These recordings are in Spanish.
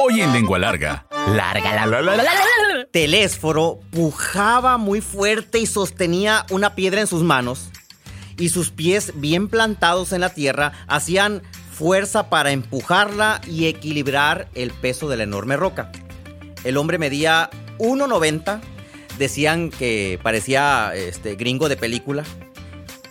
Hoy en Lengua Larga. Larga la la la la. Telésforo pujaba muy fuerte y sostenía una piedra en sus manos y sus pies bien plantados en la tierra hacían fuerza para empujarla y equilibrar el peso de la enorme roca. El hombre medía 1.90, decían que parecía este, gringo de película.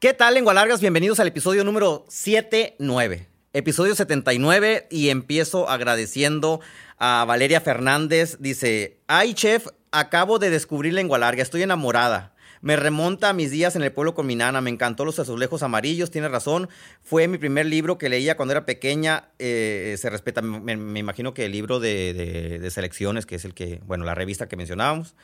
¿Qué tal, lengua largas? Bienvenidos al episodio número 79. Episodio 79 y empiezo agradeciendo a Valeria Fernández. Dice, ay chef, acabo de descubrir lengua larga, estoy enamorada. Me remonta a mis días en el pueblo con mi nana, me encantó los azulejos amarillos, tiene razón. Fue mi primer libro que leía cuando era pequeña, eh, se respeta, me, imagino que el libro de- de selecciones, que es el que, bueno, la revista que mencionábamos.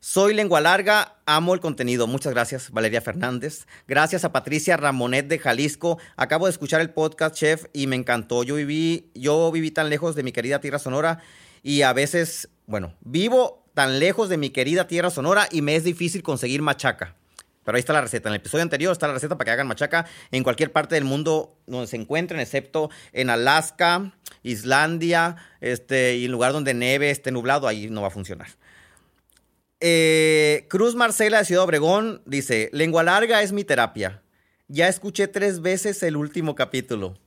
Soy Lengua Larga, amo el contenido. Muchas gracias, Valeria Fernández. Gracias a Patricia Ramonet de Jalisco. Acabo de escuchar el podcast, chef, y me encantó. Yo viví, yo viví tan lejos de mi querida tierra sonora y a veces, bueno, vivo tan lejos de mi querida tierra sonora y me es difícil conseguir machaca. Pero ahí está la receta. En el episodio anterior está la receta para que hagan machaca en cualquier parte del mundo donde se encuentren, excepto en Alaska, Islandia, este, y en lugar donde neve esté nublado, ahí no va a funcionar. Eh, Cruz Marcela de Ciudad Obregón dice, lengua larga es mi terapia. Ya escuché tres veces el último capítulo.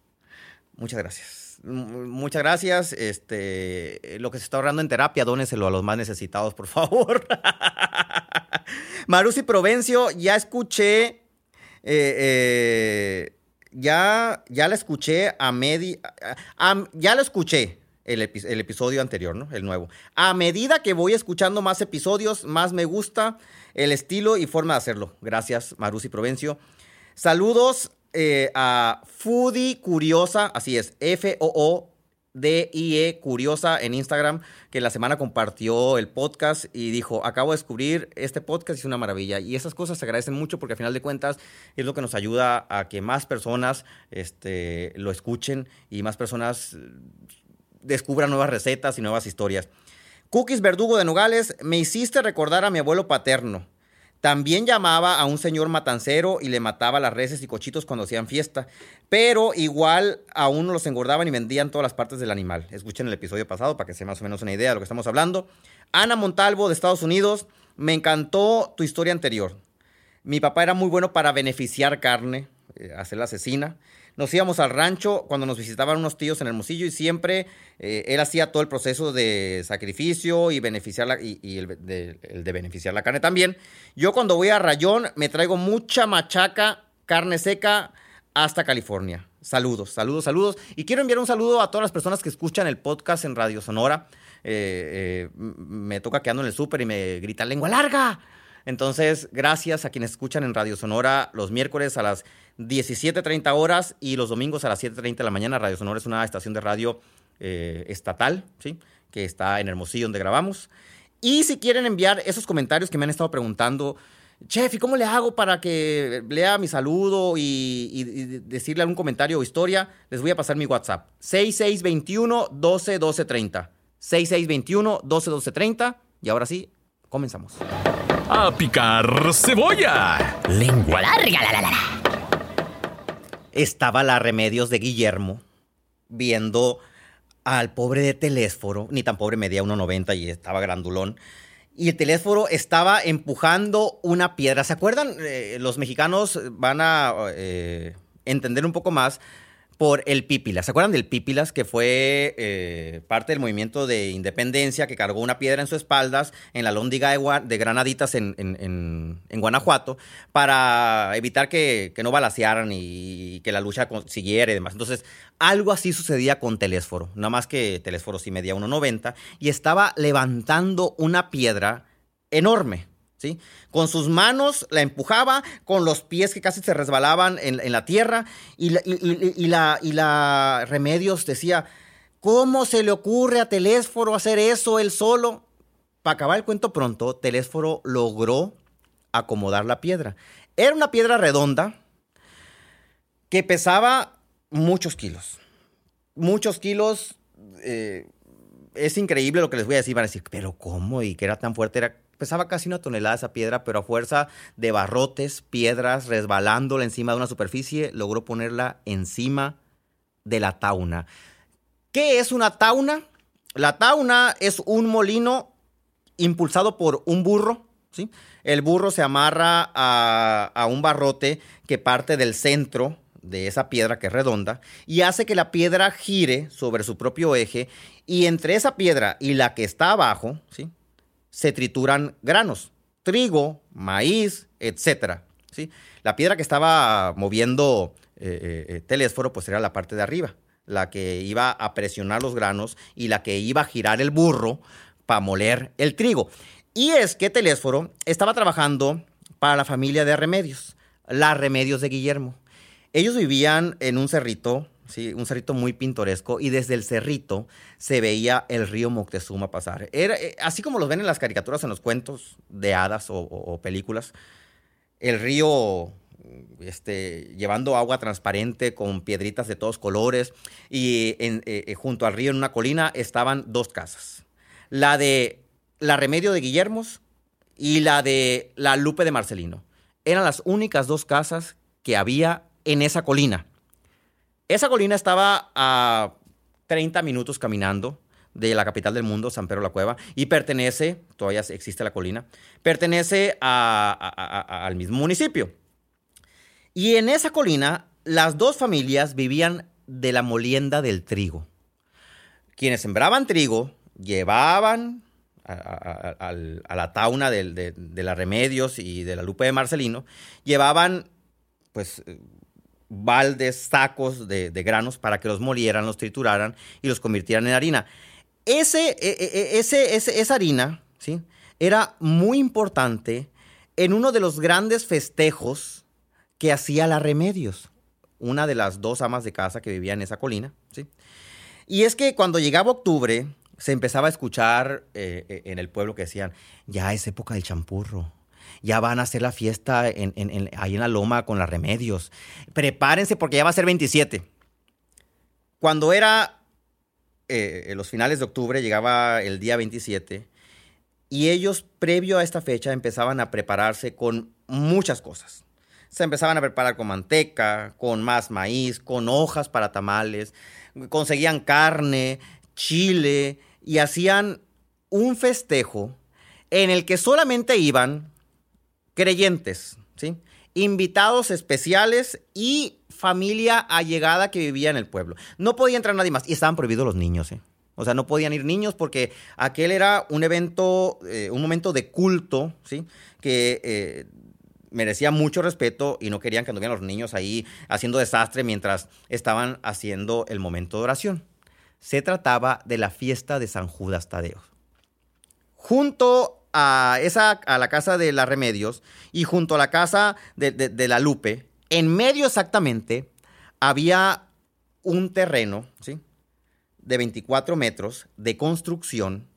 Muchas gracias. Muchas gracias. Este, lo que se está ahorrando en terapia, dóneselo a los más necesitados, por favor. Marusi Provencio, ya escuché. eh, eh, ya, ya la escuché a media. ya lo escuché el, epi- el episodio anterior, ¿no? El nuevo. A medida que voy escuchando más episodios, más me gusta el estilo y forma de hacerlo. Gracias, Marusi Provencio. Saludos eh, a Foodie Curiosa, así es, F-O-O-D-I-E Curiosa en Instagram, que la semana compartió el podcast y dijo, acabo de descubrir este podcast es una maravilla. Y esas cosas se agradecen mucho porque al final de cuentas es lo que nos ayuda a que más personas este, lo escuchen y más personas descubran nuevas recetas y nuevas historias. Cookies Verdugo de Nogales, me hiciste recordar a mi abuelo paterno. También llamaba a un señor matancero y le mataba las reses y cochitos cuando hacían fiesta. Pero igual a uno los engordaban y vendían todas las partes del animal. Escuchen el episodio pasado para que se más o menos una idea de lo que estamos hablando. Ana Montalvo de Estados Unidos, me encantó tu historia anterior. Mi papá era muy bueno para beneficiar carne, eh, hacer la asesina. Nos íbamos al rancho cuando nos visitaban unos tíos en Hermosillo y siempre eh, él hacía todo el proceso de sacrificio y beneficiar la, y, y el, de, beneficiar la carne también. Yo cuando voy a Rayón me traigo mucha machaca, carne seca hasta California. Saludos, saludos, saludos. Y quiero enviar un saludo a todas las personas que escuchan el podcast en Radio Sonora. Eh, eh, me toca que ando en el súper y me gritan lengua larga. Entonces, gracias a quienes escuchan en Radio Sonora los miércoles a las 17.30 horas y los domingos a las 7.30 de la mañana. Radio Sonora es una estación de radio eh, estatal, ¿sí? Que está en Hermosillo, donde grabamos. Y si quieren enviar esos comentarios que me han estado preguntando, chef, ¿y cómo le hago para que lea mi saludo y, decirle algún comentario o historia? Les voy a pasar mi WhatsApp. 6621 12 12 30. 6621 12 12 30. Y ahora sí, comenzamos. ¡A picar cebolla! Lengua larga la la la estaba la Remedios de Guillermo viendo al pobre de Telésforo, ni tan pobre, medía 1,90 y estaba grandulón. Y el Telésforo estaba empujando una piedra. ¿Se acuerdan? Eh, los mexicanos van a eh, entender un poco más por el Pípilas. ¿Se acuerdan del Pípilas, que fue eh, parte del movimiento de independencia, que cargó una piedra en sus espaldas en la lóndiga de, Granaditas en, Guanajuato, para evitar que, no balacearan y, que la lucha siguiera y demás? Entonces, algo así sucedía con Telésforo, nada más que Telésforo sí medía 1,90 y estaba levantando una piedra enorme. Con sus manos la empujaba, con los pies que casi se resbalaban en, la tierra, y la, y la Remedios decía, ¿cómo se le ocurre a Telésforo hacer eso él solo? Para acabar el cuento pronto, Telésforo logró acomodar la piedra. Era una piedra redonda que pesaba muchos kilos. Muchos kilos. Eh, es increíble lo que les voy a decir. Van a decir, pero ¿cómo? Y que era tan fuerte. Era, pesaba casi una tonelada esa piedra, pero a fuerza de barrotes, piedras, resbalándola encima de una superficie, logró ponerla encima de la tauna. ¿Qué es una tauna? La tauna es un molino impulsado por un burro, ¿sí? El burro se amarra a, a un barrote que parte del centro de esa piedra que es redonda y hace que la piedra gire sobre su propio eje y entre esa piedra y la que está abajo, ¿sí? Se trituran granos, trigo, maíz, etc. ¿sí? La piedra que estaba moviendo eh, eh, eh, Telésforo pues era la parte de arriba, la que iba a presionar los granos y la que iba a girar el burro para moler el trigo. Y es que Telésforo estaba trabajando para la familia de Remedios, la Remedios de Guillermo. Ellos vivían en un cerrito, un cerrito muy pintoresco, y desde el cerrito se veía el río Moctezuma pasar. Era, eh, así como los ven en las caricaturas, en los cuentos de hadas o, películas, el río este, llevando agua transparente con piedritas de todos colores, y eh, eh, junto al río en una colina estaban dos casas. La de la Remedio de Guillermos y la de la Lupe de Marcelino. Eran las únicas dos casas que había en esa colina. Esa colina estaba a 30 minutos caminando de la capital del mundo, San Pedro la Cueva, y pertenece, todavía existe la colina, pertenece al mismo municipio. Y en esa colina, las dos familias vivían de la molienda del trigo. Quienes sembraban trigo llevaban a, la tauna de, de, Remedios y de la Lupe de Marcelino, llevaban pues baldes, sacos de, granos para que los molieran, los trituraran y los convirtieran en harina. Ese, e, e, e, ese, esa harina ¿sí? era muy importante en uno de los grandes festejos que hacía la Remedios, una de las dos amas de casa que vivía en esa colina. ¿sí? Y es que cuando llegaba octubre, se empezaba a escuchar eh, en el pueblo que decían, ya es época del champurro, ya van a hacer la fiesta en, ahí en la loma con las remedios. Prepárense porque ya va a ser 27. Cuando era eh, en los finales de octubre, llegaba el día 27, y ellos, previo a esta fecha, empezaban a prepararse con muchas cosas. Se empezaban a preparar con manteca, con más maíz, con hojas para tamales, conseguían carne, chile, y hacían un festejo en el que solamente iban creyentes, ¿sí? invitados especiales y familia allegada que vivía en el pueblo. No podía entrar nadie más y estaban prohibidos los niños. ¿eh? O sea, no podían ir niños porque aquel era un evento, eh, un momento de culto, ¿sí? Que eh, merecía mucho respeto y no querían que anduvieran los niños ahí haciendo desastre mientras estaban haciendo el momento de oración. Se trataba de la fiesta de San Judas Tadeo. Junto a, esa, a la casa de las Remedios y junto a la casa de, la Lupe, en medio exactamente, había un terreno, ¿sí? De 24 metros de construcción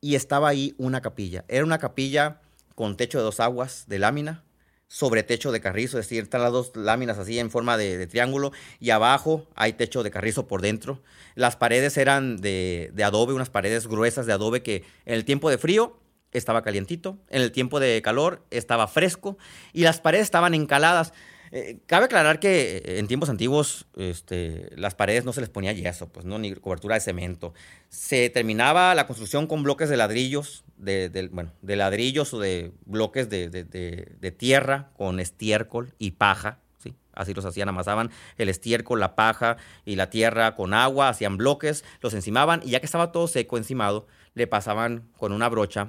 y estaba ahí una capilla. Era una capilla con techo de dos aguas de lámina, sobre techo de carrizo, es decir, están las dos láminas así en forma de, triángulo y abajo hay techo de carrizo por dentro. Las paredes eran de, de, adobe, unas paredes gruesas de adobe que en el tiempo de frío estaba calientito, en el tiempo de calor estaba fresco y las paredes estaban encaladas. Eh, cabe aclarar que eh, en tiempos antiguos este, las paredes no se les ponía yeso, pues no, ni cobertura de cemento. Se terminaba la construcción con bloques de ladrillos, de, bueno, de ladrillos o de bloques de, tierra con estiércol y paja. ¿sí? Así los hacían, amasaban el estiércol, la paja y la tierra con agua, hacían bloques, los encimaban y ya que estaba todo seco encimado, le pasaban con una brocha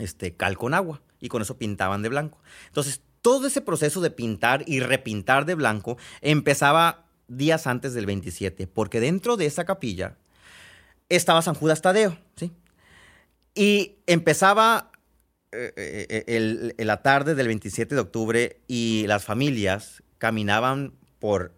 este, cal con agua y con eso pintaban de blanco. Entonces, todo ese proceso de pintar y repintar de blanco empezaba días antes del 27, porque dentro de esa capilla estaba San Judas Tadeo, ¿sí? Y empezaba eh, eh, el- la tarde del 27 de octubre y las familias caminaban por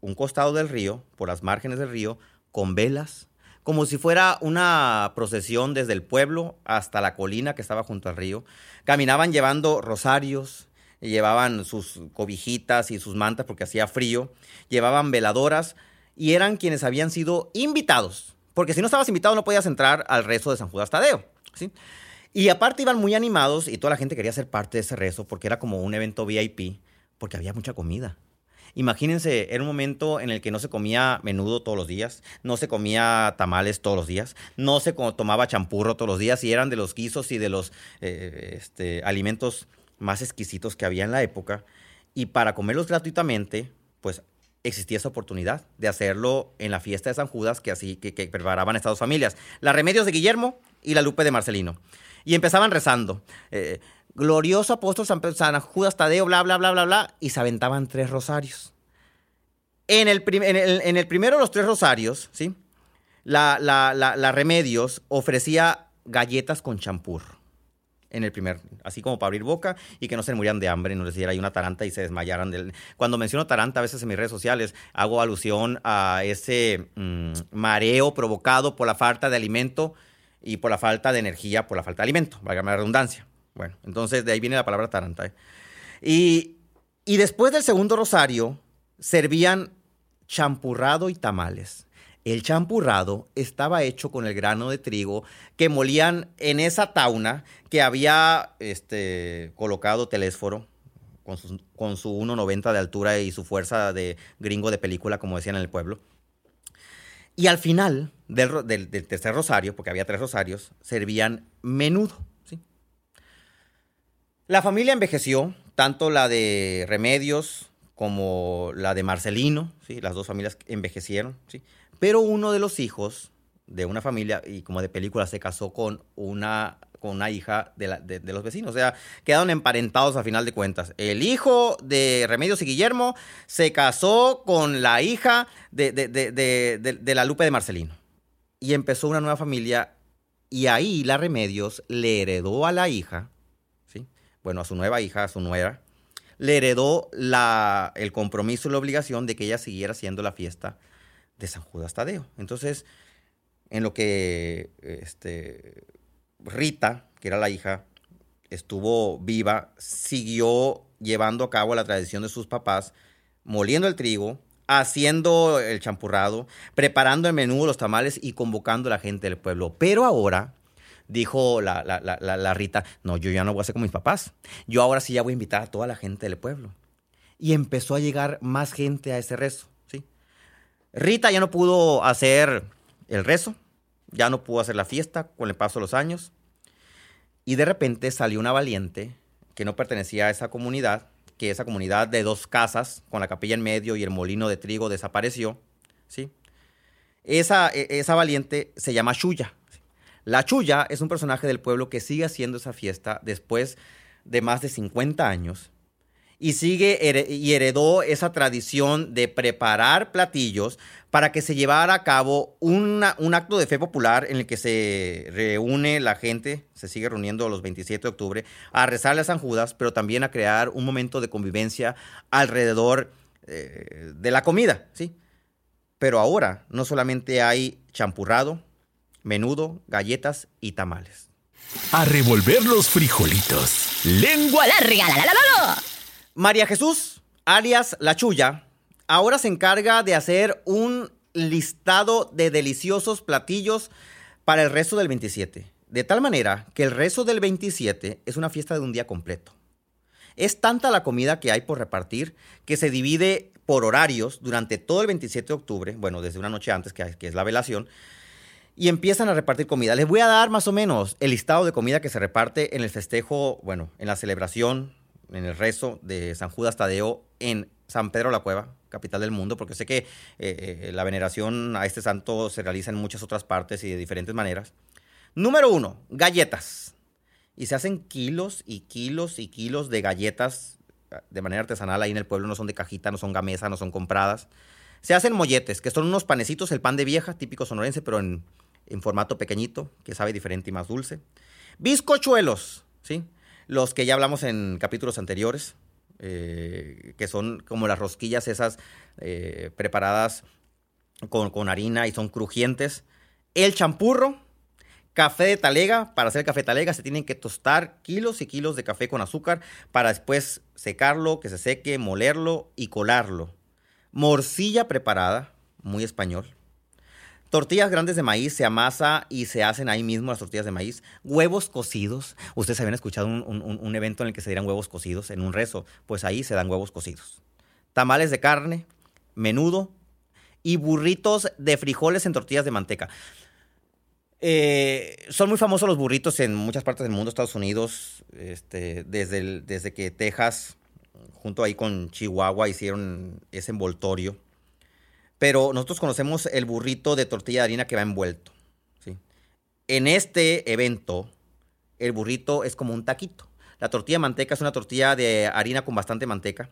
un costado del río, por las márgenes del río, con velas, como si fuera una procesión desde el pueblo hasta la colina que estaba junto al río. Caminaban llevando rosarios, llevaban sus cobijitas y sus mantas porque hacía frío, llevaban veladoras y eran quienes habían sido invitados, porque si no estabas invitado no podías entrar al rezo de San Judas Tadeo, ¿sí? Y aparte iban muy animados y toda la gente quería ser parte de ese rezo porque era como un evento VIP, porque había mucha comida. Imagínense, era un momento en el que no se comía menudo todos los días, no se comía tamales todos los días, no se tomaba champurro todos los días y eran de los guisos y de los eh, este, alimentos más exquisitos que había en la época. Y para comerlos gratuitamente, pues existía esa oportunidad de hacerlo en la fiesta de San Judas que así que, que preparaban estas dos familias, la Remedios de Guillermo y la Lupe de Marcelino. Y empezaban rezando. eh, glorioso apóstol San, San Judas Tadeo, bla, bla, bla, bla, bla, y se aventaban tres rosarios. En el, prim- en el- en el primero de los tres rosarios, ¿sí? La, la- la- la Remedios ofrecía galletas con champur. En el primer, así como para abrir boca y que no se murieran de hambre, no les diera ahí una taranta y se desmayaran. Del... Cuando menciono taranta a veces en mis redes sociales, hago alusión a ese mm, mareo provocado por la falta de alimento y por la falta de energía, por la falta de alimento, valga la redundancia. Bueno, entonces de ahí viene la palabra taranta. ¿eh? Y, y después del segundo rosario, servían champurrado y tamales. El champurrado estaba hecho con el grano de trigo que molían en esa tauna que había este, colocado Telésforo con, sus- con su 1,90 de altura y su fuerza de gringo de película, como decían en el pueblo. Y al final del- del tercer rosario, porque había tres rosarios, servían menudo. La familia envejeció, tanto la de Remedios como la de Marcelino, ¿sí? las dos familias envejecieron, ¿sí? pero uno de los hijos de una familia, y como de película, se casó con una, con una hija de, la- de- los vecinos, o sea, quedaron emparentados a final de cuentas. El hijo de Remedios y Guillermo se casó con la hija de, de- la Lupe de Marcelino, y empezó una nueva familia, y ahí la Remedios le heredó a la hija. Bueno, a su nueva hija, a su nuera, le heredó la, el compromiso y la obligación de que ella siguiera haciendo la fiesta de San Judas Tadeo. Entonces, en lo que este, Rita, que era la hija, estuvo viva, siguió llevando a cabo la tradición de sus papás, moliendo el trigo, haciendo el champurrado, preparando el menú, los tamales y convocando a la gente del pueblo. Pero ahora, dijo la, la- la- la- Rita, no, yo ya no voy a hacer como mis papás. Yo ahora sí ya voy a invitar a toda la gente del pueblo. Y empezó a llegar más gente a ese rezo, ¿sí? Rita ya no pudo hacer el rezo, ya no pudo hacer la fiesta con el paso de los años. Y de repente salió una valiente que no pertenecía a esa comunidad, que esa comunidad de dos casas, con la capilla en medio y el molino de trigo desapareció, ¿sí? Esa, e- esa valiente se llama Chuya. La Chuya es un personaje del pueblo que sigue haciendo esa fiesta después de más de 50 años y sigue here- y heredó esa tradición de preparar platillos para que se llevara a cabo una- un acto de fe popular en el que se reúne la gente, se sigue reuniendo los 27 de octubre, a rezarle a San Judas, pero también a crear un momento de convivencia alrededor eh, de la comida, ¿sí? Pero ahora no solamente hay champurrado, menudo, galletas y tamales. A revolver los frijolitos. Lengua larga, la, la, la, la, la. María Jesús, alias La Chuya, ahora se encarga de hacer un listado de deliciosos platillos para el resto del 27. De tal manera que el resto del 27 es una fiesta de un día completo. Es tanta la comida que hay por repartir que se divide por horarios durante todo el 27 de octubre, bueno, desde una noche antes, que, que es la velación, y empiezan a repartir comida. Les voy a dar más o menos el listado de comida que se reparte en el festejo, bueno, en la celebración, en el rezo de San Judas Tadeo en San Pedro la Cueva, capital del mundo, porque sé que eh, eh, la veneración a este santo se realiza en muchas otras partes y de diferentes maneras. Número uno, galletas. Y se hacen kilos y kilos y kilos de galletas ah, de manera artesanal ahí en el pueblo, no son de cajita, no son gamesa, no son compradas. Se hacen molletes, que son unos panecitos, el pan de vieja, típico sonorense, pero en, en formato pequeñito, que sabe diferente y más dulce. Bizcochuelos, ¿sí? Los que ya hablamos en capítulos anteriores, eh, que son como las rosquillas esas eh, preparadas con, con harina y son crujientes. El champurro, café de talega. Para hacer café talega se tienen que tostar kilos y kilos de café con azúcar para después secarlo, que se seque, molerlo y colarlo. Morcilla preparada, muy español. Tortillas grandes de maíz se amasa y se hacen ahí mismo las tortillas de maíz. Huevos cocidos. Ustedes habían escuchado un, un- un evento en el que se dieran huevos cocidos en un rezo. Pues ahí se dan huevos cocidos. Tamales de carne, menudo y burritos de frijoles en tortillas de manteca. Eh, son muy famosos los burritos en muchas partes del mundo, Estados Unidos, este, desde, el- desde que Texas, junto ahí con Chihuahua, hicieron ese envoltorio. Pero nosotros conocemos el burrito de tortilla de harina que va envuelto. ¿sí? En este evento, el burrito es como un taquito. La tortilla de manteca es una tortilla de harina con bastante manteca,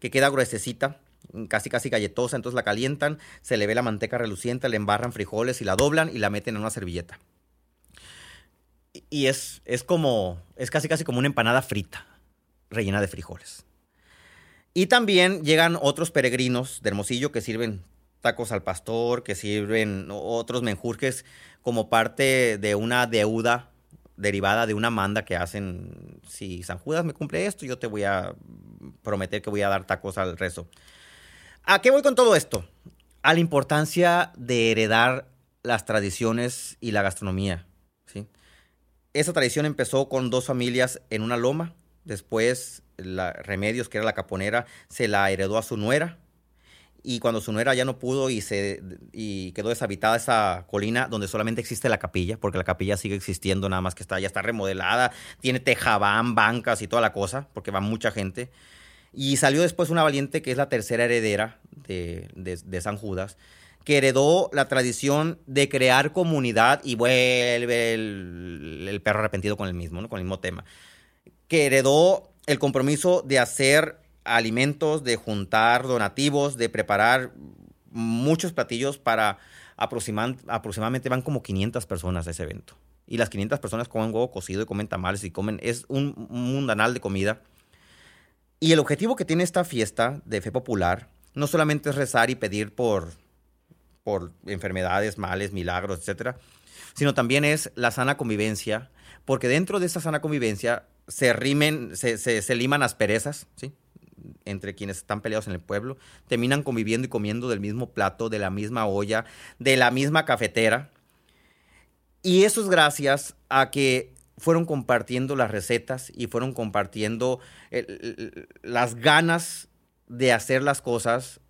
que queda gruesecita, casi casi galletosa, entonces la calientan, se le ve la manteca reluciente, le embarran frijoles y la doblan y la meten en una servilleta. Y- es, es como, es casi casi como una empanada frita, rellena de frijoles. Y también llegan otros peregrinos de Hermosillo que sirven tacos al pastor, que sirven otros menjurjes como parte de una deuda derivada de una manda que hacen. Si San Judas me cumple esto, yo te voy a prometer que voy a dar tacos al rezo. ¿A qué voy con todo esto? A la importancia de heredar las tradiciones y la gastronomía. ¿sí? Esa tradición empezó con dos familias en una loma. Después, la Remedios, que era la caponera, se la heredó a su nuera. Y cuando su nuera ya no pudo y, se, y quedó deshabitada esa colina donde solamente existe la capilla, porque la capilla sigue existiendo, nada más que está, ya está remodelada, tiene tejabán, bancas y toda la cosa, porque va mucha gente. Y salió después una valiente que es la tercera heredera de, de- San Judas, que heredó la tradición de crear comunidad y vuelve el, el perro arrepentido con el mismo, ¿no? con el mismo tema. Que heredó el compromiso de hacer alimentos, de juntar donativos, de preparar muchos platillos para aproximadamente van como 500 personas a ese evento. Y las 500 personas comen huevo cocido y comen tamales y comen, es un mundanal de comida. Y el objetivo que tiene esta fiesta de fe popular no solamente es rezar y pedir por, por enfermedades, males, milagros, etcétera, sino también es la sana convivencia, porque dentro de esa sana convivencia se rimen, se, se, se liman asperezas, ¿sí? Entre quienes están peleados en el pueblo, terminan conviviendo y comiendo del mismo plato, de la misma olla, de la misma cafetera. Y eso es gracias a que fueron compartiendo las recetas y fueron compartiendo el- las ganas de hacer las cosas.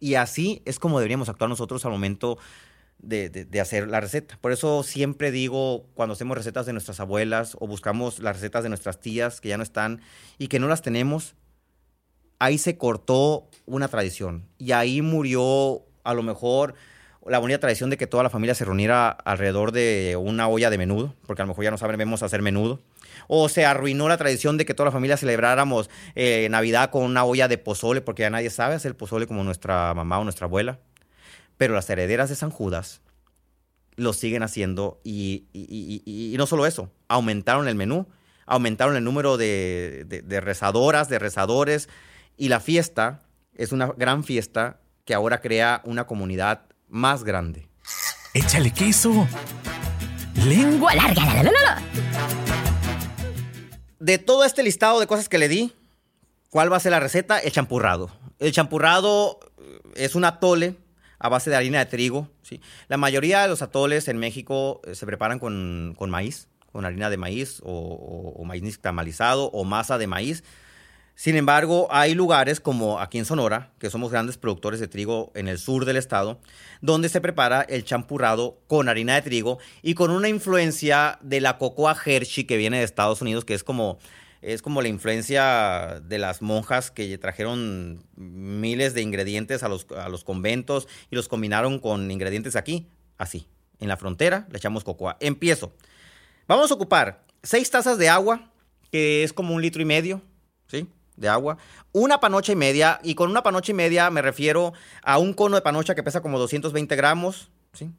Y así es como deberíamos actuar nosotros al momento de- de hacer la receta. Por eso siempre digo, cuando hacemos recetas de nuestras abuelas o buscamos las recetas de nuestras tías que ya no están y que no las tenemos, ahí se cortó una tradición. Y ahí murió a lo mejor la bonita tradición de que toda la familia se reuniera alrededor de una olla de menudo, porque a lo mejor ya no sabemos hacer menudo. O se arruinó la tradición de que toda la familia celebráramos eh, Navidad con una olla de pozole, porque ya nadie sabe hacer pozole como nuestra mamá o nuestra abuela. Pero las herederas de San Judas lo siguen haciendo y, no solo eso, aumentaron el menú, aumentaron el número de rezadoras, de rezadores y la fiesta es una gran fiesta que ahora crea una comunidad más grande. Échale queso. Lengua. Larga, la, la, la, la, la. De todo este listado de cosas que le di, ¿cuál va a ser la receta? El champurrado. El champurrado eh, es un atole a base de harina de trigo. ¿sí? La mayoría de los atoles en México eh, se preparan con, con maíz, con harina de maíz o, o- o maíz nixtamalizado o masa de maíz. Sin embargo, hay lugares como aquí en Sonora, que somos grandes productores de trigo en el sur del estado, donde se prepara el champurrado con harina de trigo y con una influencia de la cocoa Hershey que viene de Estados Unidos, que es como, es como la influencia de las monjas que trajeron miles de ingredientes a los, a los conventos y los combinaron con ingredientes aquí, así. En la frontera le echamos cocoa. Empiezo. Vamos a ocupar seis tazas de agua, que es como un litro y medio, ¿sí? De agua. Una panocha y media, y con una panocha y media me refiero a un cono de panocha que pesa como 220 gramos, ¿sí?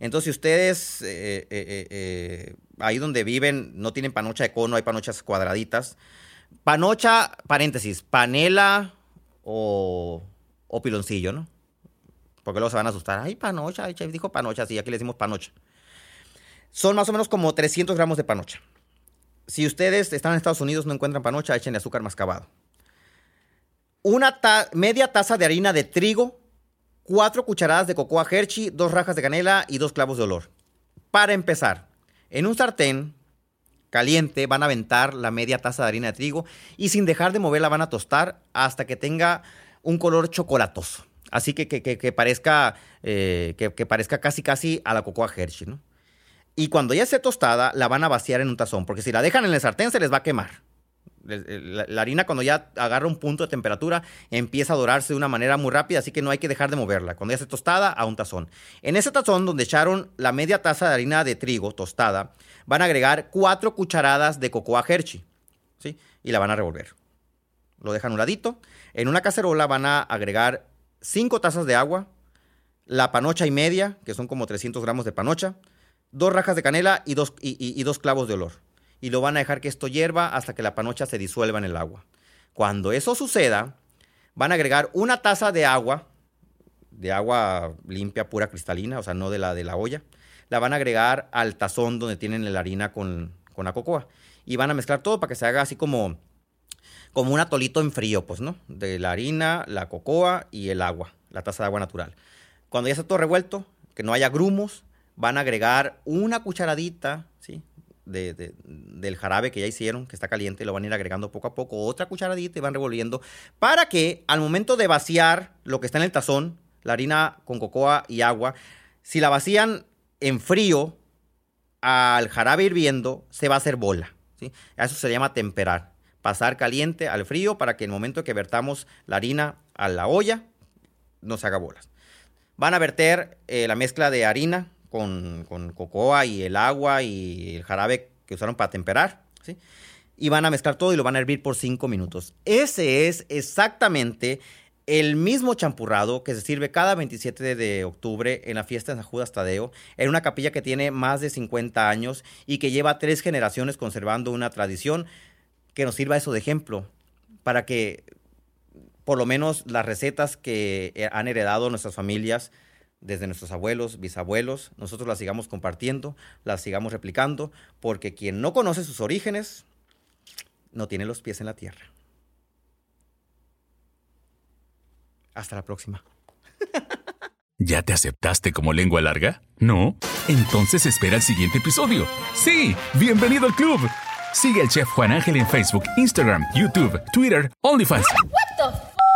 Entonces, si ustedes eh, eh, eh, ahí donde viven no tienen panocha de cono, hay panochas cuadraditas. Panocha, paréntesis, panela o, o piloncillo, ¿no? Porque luego se van a asustar. Ay, panocha, el chef dijo panocha, sí, aquí le decimos panocha. Son más o menos como 300 gramos de panocha. Si ustedes están en Estados Unidos no encuentran panocha, échenle azúcar mascabado. Una media taza de harina de trigo, cuatro cucharadas de cocoa Hershey, dos rajas de canela y dos clavos de olor. Para empezar, en un sartén caliente van a aventar la media taza de harina de trigo y sin dejar de moverla van a tostar hasta que tenga un color chocolatoso. Así que, que, parezca, eh, que, parezca casi casi a la cocoa Hershey, ¿no? Y cuando ya esté tostada, la van a vaciar en un tazón, porque si la dejan en el sartén se les va a quemar. La, harina cuando ya agarra un punto de temperatura empieza a dorarse de una manera muy rápida, así que no hay que dejar de moverla. Cuando ya esté tostada, a un tazón. En ese tazón donde echaron la media taza de harina de trigo tostada, van a agregar cuatro cucharadas de cocoa Hershey, ¿sí? Y la van a revolver. Lo dejan un ladito. En una cacerola van a agregar cinco tazas de agua, la panocha y media, que son como 300 gramos de panocha, dos rajas de canela y dos, y, dos clavos de olor. Y lo van a dejar que esto hierva hasta que la panocha se disuelva en el agua. Cuando eso suceda, van a agregar una taza de agua, de agua limpia, pura, cristalina, o sea, no de la de la olla. La van a agregar al tazón donde tienen la harina con, con la cocoa. Y van a mezclar todo para que se haga así como, como un atolito en frío, pues, ¿no? De la harina, la cocoa y el agua, la taza de agua natural. Cuando ya está todo revuelto, que no haya grumos, van a agregar una cucharadita, ¿sí? De, del jarabe que ya hicieron, que está caliente, lo van a ir agregando poco a poco, otra cucharadita y van revolviendo, para que al momento de vaciar lo que está en el tazón, la harina con cocoa y agua, si la vacían en frío al jarabe hirviendo, se va a hacer bola. ¿sí? Eso se llama temperar. Pasar caliente al frío para que en el momento que vertamos la harina a la olla, no se haga bolas. Van a verter eh, la mezcla de harina con, cocoa y el agua y el jarabe que usaron para temperar, ¿sí? Y van a mezclar todo y lo van a hervir por 5 minutos. Ese es exactamente el mismo champurrado que se sirve cada 27 de octubre en la fiesta de San Judas Tadeo, en una capilla que tiene más de 50 años y que lleva tres generaciones conservando una tradición que nos sirva eso de ejemplo, para que por lo menos las recetas que han heredado nuestras familias desde nuestros abuelos, bisabuelos, nosotros las sigamos compartiendo, las sigamos replicando, porque quien no conoce sus orígenes no tiene los pies en la tierra. Hasta la próxima. ¿Ya te aceptaste como lengua larga? ¿No? Entonces espera el siguiente episodio. Sí, bienvenido al club. Sigue al chef Juan Ángel en Facebook, Instagram, YouTube, Twitter, OnlyFans.